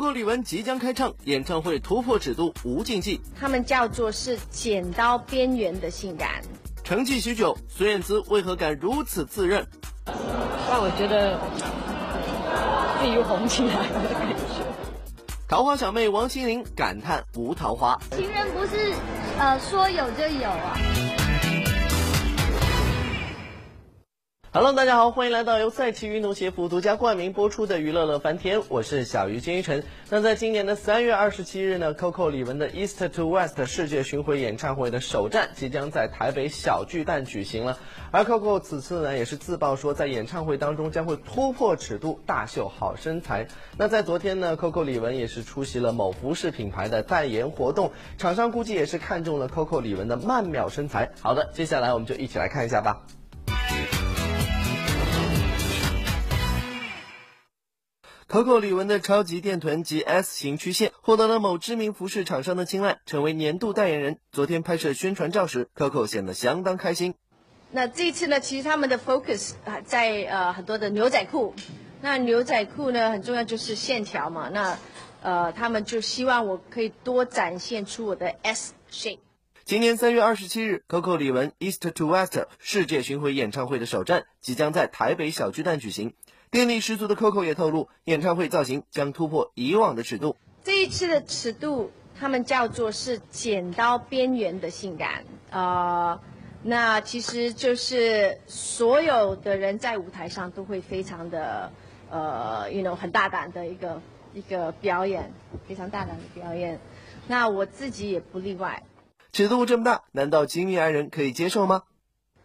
Coco 李玟即将开唱，演唱会突破尺度无禁忌。他们叫做是剪刀边缘的性感。沉寂许久，孙燕姿为何敢如此自认？让我觉得自己又红起来了的感觉。桃花小妹王心凌感叹无桃花。情人不是呃说有就有啊。Hello，大家好，欢迎来到由赛奇运动鞋服独家冠名播出的娱乐乐翻天，我是小鱼金一晨。那在今年的三月二十七日呢，Coco 李玟的 East to West 世界巡回演唱会的首站即将在台北小巨蛋举行了。而 Coco 此次呢也是自曝说，在演唱会当中将会突破尺度，大秀好身材。那在昨天呢，Coco 李玟也是出席了某服饰品牌的代言活动，厂商估计也是看中了 Coco 李玟的曼妙身材。好的，接下来我们就一起来看一下吧。Coco 李玟的超级电臀及 S 型曲线获得了某知名服饰厂商的青睐，成为年度代言人。昨天拍摄宣传照时，Coco 显得相当开心。那这次呢，其实他们的 focus 啊，在呃很多的牛仔裤。那牛仔裤呢，很重要就是线条嘛。那呃，他们就希望我可以多展现出我的 S shape。今年三月二十七日，Coco 李玟 East to West 世界巡回演唱会的首站即将在台北小巨蛋举行。电力十足的 Coco 也透露，演唱会造型将突破以往的尺度。这一次的尺度，他们叫做是剪刀边缘的性感啊。那其实就是所有的人在舞台上都会非常的呃，you know，很大胆的一个一个表演，非常大胆的表演。那我自己也不例外。尺度这么大，难道亲密爱人可以接受吗？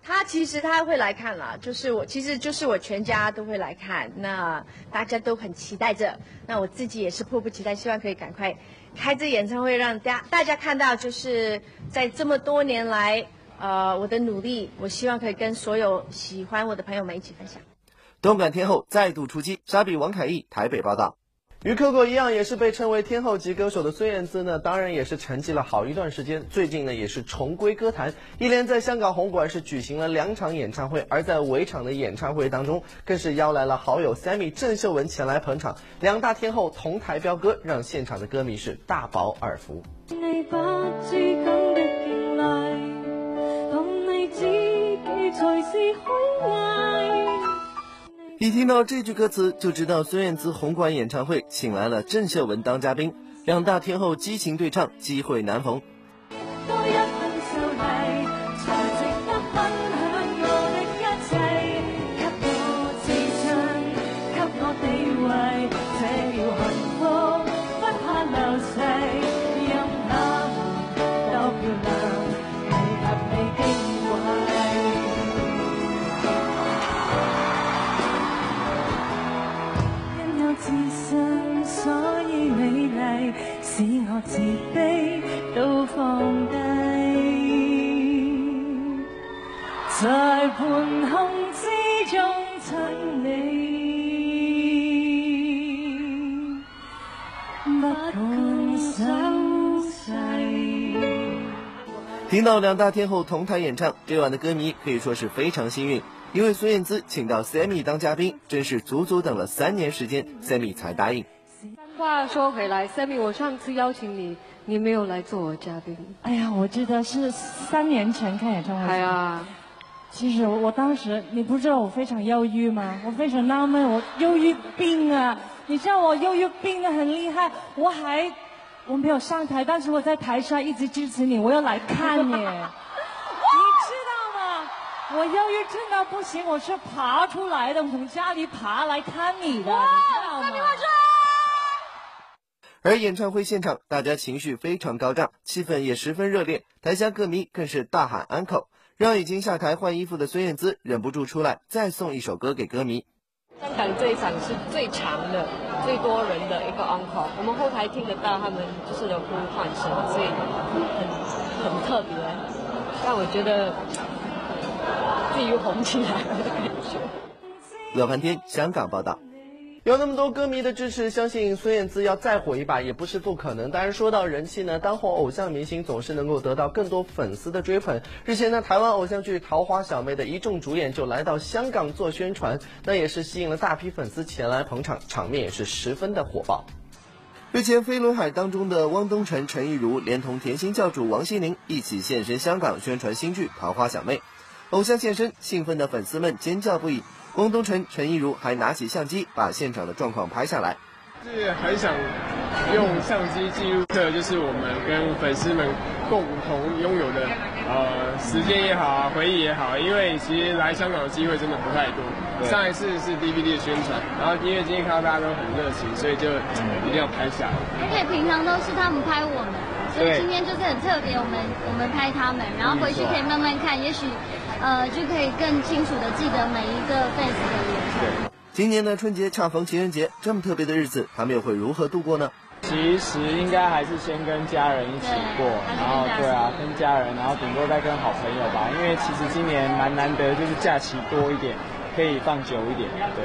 他其实他会来看了，就是我，其实就是我全家都会来看，那大家都很期待着，那我自己也是迫不及待，希望可以赶快开这演唱会，让大大家看到，就是在这么多年来，呃，我的努力，我希望可以跟所有喜欢我的朋友们一起分享。动感天后再度出击，莎比王凯艺台北报道。与 Coco 一样，也是被称为天后级歌手的孙燕姿呢，当然也是沉寂了好一段时间。最近呢，也是重归歌坛，一连在香港红馆是举行了两场演唱会，而在围场的演唱会当中，更是邀来了好友 Sammy 郑秀文前来捧场，两大天后同台飙歌，让现场的歌迷是大饱耳福。一听到这句歌词，就知道孙燕姿红馆演唱会请来了郑秀文当嘉宾，两大天后激情对唱，机会难逢。听到两大天后同台演唱，这晚的歌迷可以说是非常幸运，因为孙燕姿请到 Sammy 当嘉宾，真是足足等了三年时间，Sammy 才答应。话说回来，Sammy，我上次邀请你，你没有来做我嘉宾。哎呀，我记得是三年前看演唱会。哎呀，其实我当时，你不知道我非常忧郁吗？我非常纳闷，我忧郁病啊！你知道我忧郁病的很厉害，我还我没有上台，但是我在台上一直支持你，我要来看你。你知道吗？我忧郁症到不行，我是爬出来的，从家里爬来看你的，你知道吗？而演唱会现场，大家情绪非常高涨，气氛也十分热烈，台下歌迷更是大喊 uncle，，让已经下台换衣服的孙燕姿忍不住出来再送一首歌给歌迷。香港这一场是最长的、最多人的一个 uncle，我们后台听得到他们就是有呼唤声，所以很很特别，但我觉得自己又红起来了的感觉。乐翻天，香港报道。有那么多歌迷的支持，相信孙燕姿要再火一把也不是不可能。当然，说到人气呢，当红偶像明星总是能够得到更多粉丝的追捧。日前呢，台湾偶像剧《桃花小妹》的一众主演就来到香港做宣传，那也是吸引了大批粉丝前来捧场，场面也是十分的火爆。日前，飞轮海当中的汪东城、陈亦儒连同甜心教主王心凌一起现身香港宣传新剧《桃花小妹》，偶像现身，兴奋的粉丝们尖叫不已。汪东城、陈亦如还拿起相机把现场的状况拍下来。是很想用相机记录这，就是我们跟粉丝们共同拥有的呃时间也好啊，回忆也好。因为其实来香港的机会真的不太多。上一次是 DVD 的宣传，然后因为今天看到大家都很热情，所以就一定要拍下来。而且平常都是他们拍我们，所以今天就是很特别，我们我们拍他们，然后回去可以慢慢看，也许呃就可以更清楚的记得每一个 fans 的脸。今年的春节恰逢情人节，这么特别的日子，他们又会如何度过呢？其实应该还是先跟家人一起过，然后对啊，跟家人，然后顶多再跟好朋友吧。因为其实今年蛮难得，就是假期多一点，可以放久一点。对，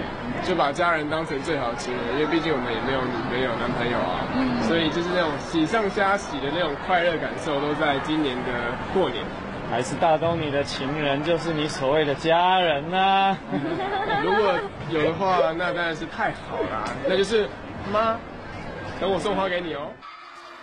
就把家人当成最好的亲人，因为毕竟我们也没有女朋友、男朋友啊，嗯所以就是那种喜上加喜的那种快乐感受，都在今年的过年。还是大东，你的情人就是你所谓的家人呐。如果有的话，那当然是太好了。那就是妈，等我送花给你哦。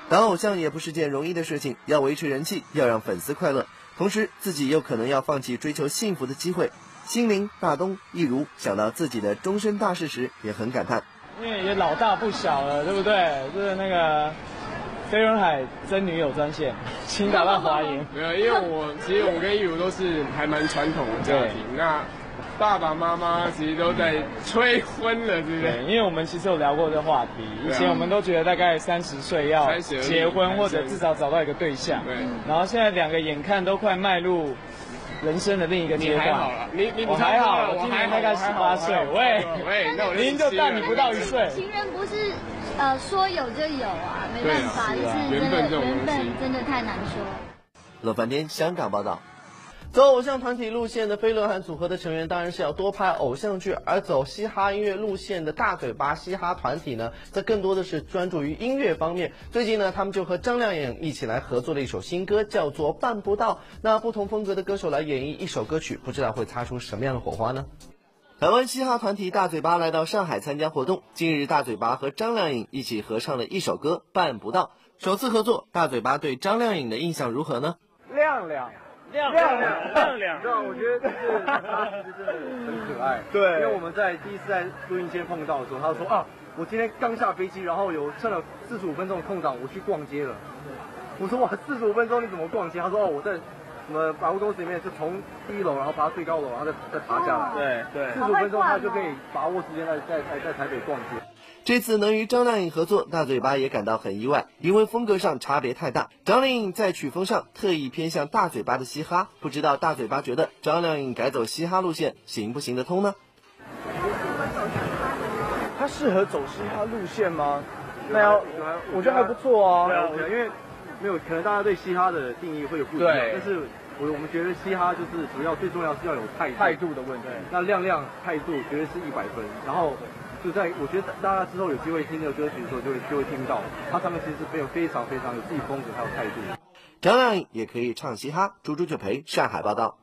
当偶像也不是件容易的事情，要维持人气，要让粉丝快乐，同时自己又可能要放弃追求幸福的机会。心灵大东亦如想到自己的终身大事时，也很感叹。因为也老大不小了，对不对？就是那个。飞轮海真女友专线，请打到华营。没有，因为我其实我跟玉茹都是还蛮传统的家庭。那爸爸妈妈其实都在催婚了，对不对？因为我们其实有聊过这话题。以前我们都觉得大概三十岁要结婚，或者至少找到一个对象。对。然后现在两个眼看都快迈入人生的另一个阶段。你还好了，你你我还好，我今年大概十八岁。喂喂，那我您就大你不到一岁。情人不是。呃，说有就有啊，没办法，就是缘分缘分真的太难说。乐翻天香港报道，走偶像团体路线的飞轮海组合的成员当然是要多拍偶像剧，而走嘻哈音乐路线的大嘴巴嘻哈团体呢，则更多的是专注于音乐方面。最近呢，他们就和张靓颖一起来合作了一首新歌，叫做《办不到》。那不同风格的歌手来演绎一首歌曲，不知道会擦出什么样的火花呢？台湾嘻哈团体大嘴巴来到上海参加活动。近日，大嘴巴和张靓颖一起合唱了一首歌《办不到》。首次合作，大嘴巴对张靓颖的印象如何呢？亮亮，亮亮，亮亮，我觉得就是他其实真的很可爱。对，因为我们在第一次在录音间碰到的时候，他说啊，我今天刚下飞机，然后有趁了四十五分钟的空档，我去逛街了。我说哇，四十五分钟你怎么逛街？他说哦，我在。什么百货公司里面就从第一楼，然后爬到最高楼，然后再再爬下来。对对，四十分钟他就可以把握时间在在在在台北逛街。这次能与张靓颖合作，大嘴巴也感到很意外，因为风格上差别太大。张靓颖在曲风上特意偏向大嘴巴的嘻哈，不知道大嘴巴觉得张靓颖改走嘻哈路线行不行得通呢？他适合走嘻哈路线吗？那要我觉得还不错啊。对啊，因为。没有，可能大家对嘻哈的定义会有不一样，但是我我们觉得嘻哈就是主要最重要是要有态态度的问题。那亮亮态度绝对是一百分，然后就在我觉得大家之后有机会听这个歌曲的时候，就会就会听到他上面其实是非常非常非常有自己风格还有态度。张靓颖也可以唱嘻哈，猪猪就陪上海报道。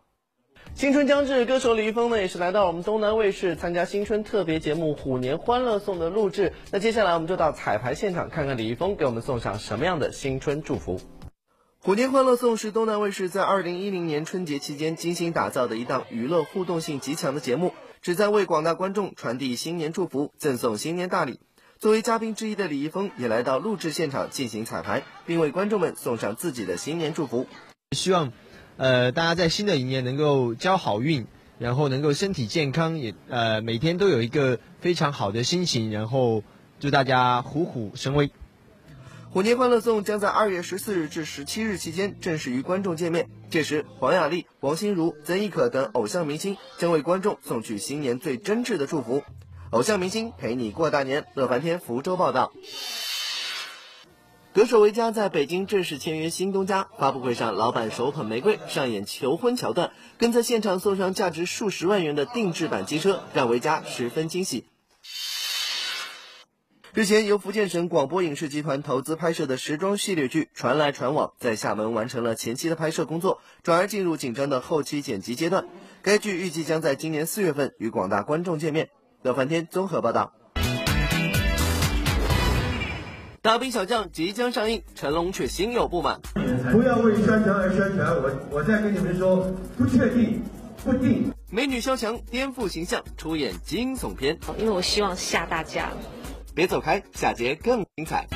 新春将至，歌手李易峰呢也是来到我们东南卫视参加新春特别节目《虎年欢乐颂》的录制。那接下来我们就到彩排现场看看李易峰给我们送上什么样的新春祝福。《虎年欢乐颂》是东南卫视在二零一零年春节期间精心打造的一档娱乐互动性极强的节目，旨在为广大观众传递新年祝福，赠送新年大礼。作为嘉宾之一的李易峰也来到录制现场进行彩排，并为观众们送上自己的新年祝福，希望。呃，大家在新的一年能够交好运，然后能够身体健康，也呃每天都有一个非常好的心情，然后祝大家虎虎生威。虎年欢乐颂将在二月十四日至十七日期间正式与观众见面，届时黄雅莉、王心如、曾轶可等偶像明星将为观众送去新年最真挚的祝福。偶像明星陪你过大年，乐翻天福州报道。歌手维嘉在北京正式签约新东家，发布会上，老板手捧玫瑰上演求婚桥段，更在现场送上价值数十万元的定制版机车，让维嘉十分惊喜。日前，由福建省广播影视集团投资拍摄的时装系列剧《传来传往》在厦门完成了前期的拍摄工作，转而进入紧张的后期剪辑阶段。该剧预计将在今年四月份与广大观众见面。乐翻天综合报道。大兵小将即将上映，成龙却心有不满。不要为宣传而宣传，我我再跟你们说，不确定，不定。美女肖强颠覆形象，出演惊悚片。因为我希望吓大家。别走开，下节更精彩。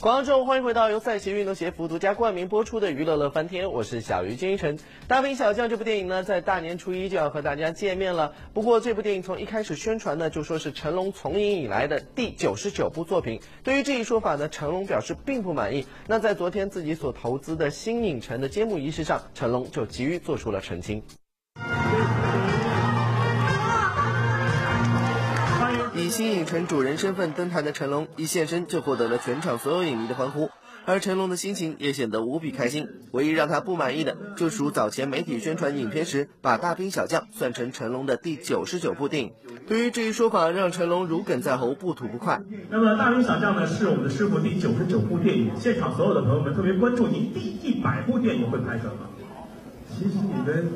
广告之后，欢迎回到由赛奇运动鞋服独家冠名播出的《娱乐乐翻天》，我是小鱼金一晨。《大兵小将》这部电影呢，在大年初一就要和大家见面了。不过，这部电影从一开始宣传呢，就说是成龙从影以来的第九十九部作品。对于这一说法呢，成龙表示并不满意。那在昨天自己所投资的新影城的揭幕仪式上，成龙就急于做出了澄清。以新影城主人身份登台的成龙一现身就获得了全场所有影迷的欢呼，而成龙的心情也显得无比开心。唯一让他不满意的，就属早前媒体宣传影片时把《大兵小将》算成成龙的第九十九部电影。对于这一说法，让成龙如鲠在喉，不吐不快。那么《大兵小将》呢，是我们的师傅第九十九部电影。现场所有的朋友们特别关注您第一百部电影会拍什么？其实你们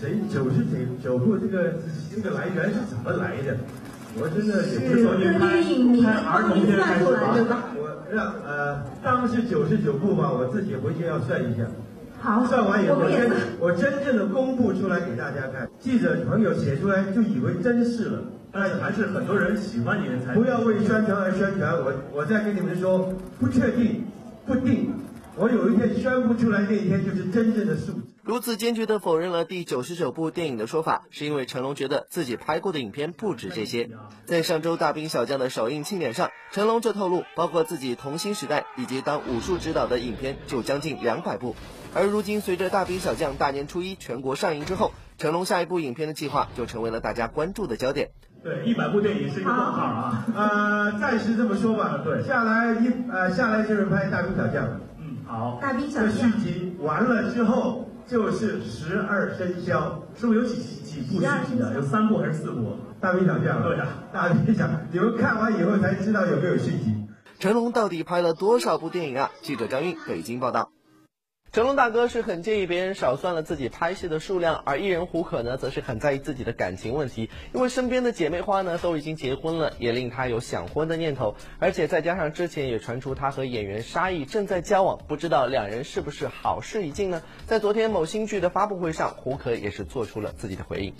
谁九十九九部这个这个来源是怎么来的？我真的也不是说拍拍儿童片开始吧，我让呃，当时九十九部吧，我自己回去要算一下。好，算完以后真我真正的公布出来给大家看，记者朋友写出来就以为真是了，但还是很多人喜欢你们才。不要为宣传而宣传，我我再跟你们说，不确定，不定。我有一天宣布出来那一天就是真正的数字。如此坚决地否认了第九十九部电影的说法，是因为成龙觉得自己拍过的影片不止这些。在上周《大兵小将》的首映庆典上，成龙就透露，包括自己童星时代以及当武术指导的影片就将近两百部。而如今，随着《大兵小将》大年初一全国上映之后，成龙下一部影片的计划就成为了大家关注的焦点。对，一百部电影是一个问号啊。呃，暂时这么说吧。对，下来一呃下来就是拍《大兵小将》。好，大兵小将续集完了之后就是十二生肖，是不是有几几部续集的？有三部还是四部？大兵小将，对的，大兵小将，你们看完以后才知道有没有续集。成龙到底拍了多少部电影啊？记者张韵北京报道。成龙大哥是很介意别人少算了自己拍戏的数量，而艺人胡可呢，则是很在意自己的感情问题，因为身边的姐妹花呢都已经结婚了，也令他有想婚的念头。而且再加上之前也传出他和演员沙溢正在交往，不知道两人是不是好事已尽呢？在昨天某新剧的发布会上，胡可也是做出了自己的回应。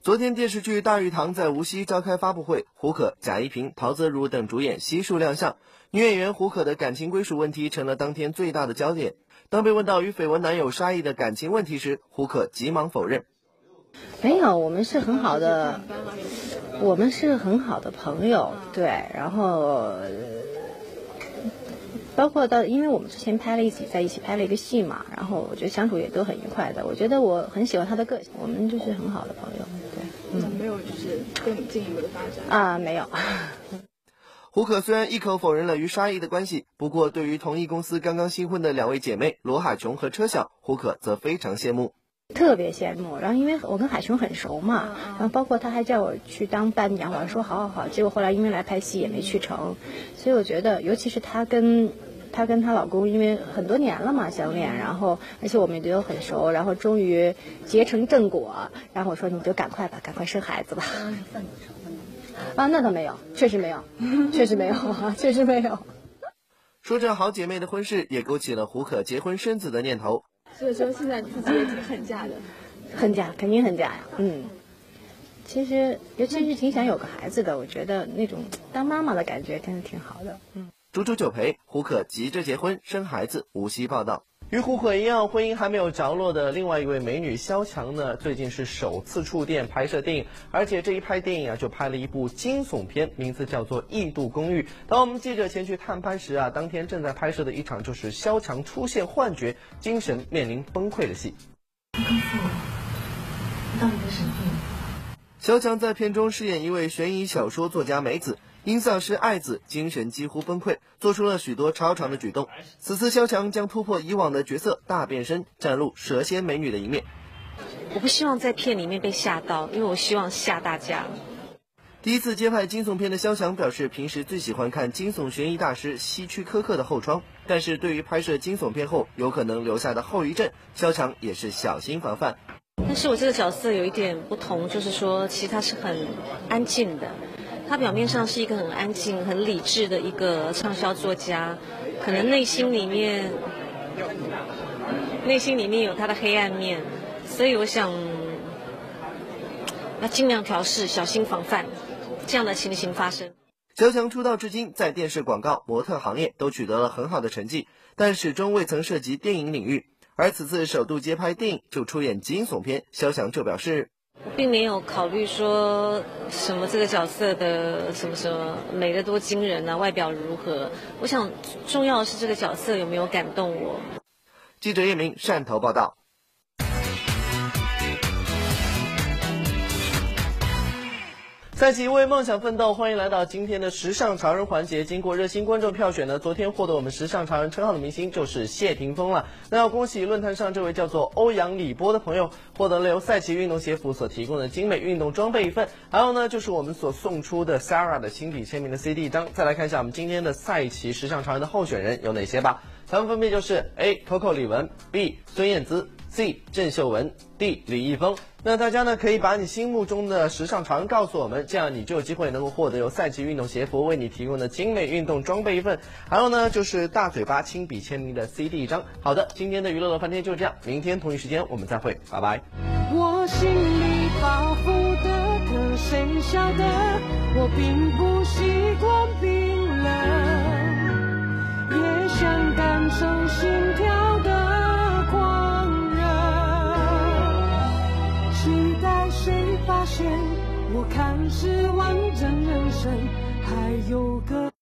昨天电视剧《大鱼堂》在无锡召开发布会，胡可、贾一平、陶泽如等主演悉数亮相，女演员胡可的感情归属问题成了当天最大的焦点。当被问到与绯闻男友沙溢的感情问题时，胡可急忙否认：“没有，我们是很好的，我们是很好的朋友。对，然后包括到，因为我们之前拍了一起在一起拍了一个戏嘛，然后我觉得相处也都很愉快的。我觉得我很喜欢他的个性，我们就是很好的朋友。对，嗯，没有就是更进一步的发展啊，没有。”胡可虽然一口否认了与沙溢的关系，不过对于同一公司刚刚新婚的两位姐妹罗海琼和车晓，胡可则非常羡慕，特别羡慕。然后因为我跟海琼很熟嘛，然后包括他还叫我去当伴娘，我说好好好。结果后来因为来拍戏也没去成，所以我觉得，尤其是她跟她跟她老公，因为很多年了嘛相恋，然后而且我们也都很熟，然后终于结成正果。然后我说你就赶快吧，赶快生孩子吧。啊，那倒没有，确实没有，确实没有，确实没有。说着好姐妹的婚事，也勾起了胡可结婚生子的念头。所以说现在自己也挺恨嫁的，恨嫁肯定恨嫁呀。嗯，其实尤其是挺想有个孩子的，我觉得那种当妈妈的感觉真的挺好的。嗯。煮煮酒陪，胡可急着结婚生孩子。无锡报道。与胡可一样，婚姻还没有着落的另外一位美女萧蔷呢，最近是首次触电拍摄电影，而且这一拍电影啊，就拍了一部惊悚片，名字叫做《异度公寓》。当我们记者前去探班时啊，当天正在拍摄的一场就是萧蔷出现幻觉、精神面临崩溃的戏。告诉我，你到底是什么病？萧蔷在片中饰演一位悬疑小说作家梅子。因丧失爱子，精神几乎崩溃，做出了许多超常的举动。此次萧蔷将突破以往的角色，大变身，展露蛇蝎美女的一面。我不希望在片里面被吓到，因为我希望吓大家。第一次接拍惊悚片的萧蔷表示，平时最喜欢看惊悚悬疑大师希区柯克的《后窗》，但是对于拍摄惊悚片后有可能留下的后遗症，萧蔷也是小心防范。但是我这个角色有一点不同，就是说其实他是很安静的。他表面上是一个很安静、很理智的一个畅销作家，可能内心里面，内心里面有他的黑暗面，所以我想要尽量调试，小心防范这样的情形发生。小强出道至今，在电视广告、模特行业都取得了很好的成绩，但始终未曾涉及电影领域。而此次首度接拍电影，就出演惊悚片，肖翔就表示。并没有考虑说什么这个角色的什么什么美得多惊人啊，外表如何？我想重要的是这个角色有没有感动我。记者叶明汕头报道。赛季为梦想奋斗，欢迎来到今天的时尚潮人环节。经过热心观众票选呢，昨天获得我们时尚潮人称号的明星就是谢霆锋了。那要恭喜论坛上这位叫做欧阳李波的朋友，获得了由赛奇运动鞋服所提供的精美运动装备一份。还有呢，就是我们所送出的 Sara 的亲笔签名的 CD 一张。再来看一下我们今天的赛奇时尚潮人的候选人有哪些吧。他们分别就是 A Coco 李玟，B 孙燕姿。c 郑秀文 d 李易峰。那大家呢可以把你心目中的时尚潮人告诉我们这样你就有机会能够获得由赛季运动鞋服为你提供的精美运动装备一份。还有呢就是大嘴巴亲笔签名的 cd 一张。好的今天的娱乐乐翻天就这样明天同一时间我们再会拜拜。我心里保护的可谁晓得我并不习惯冰冷。也想感受心跳我看是完整人生还有个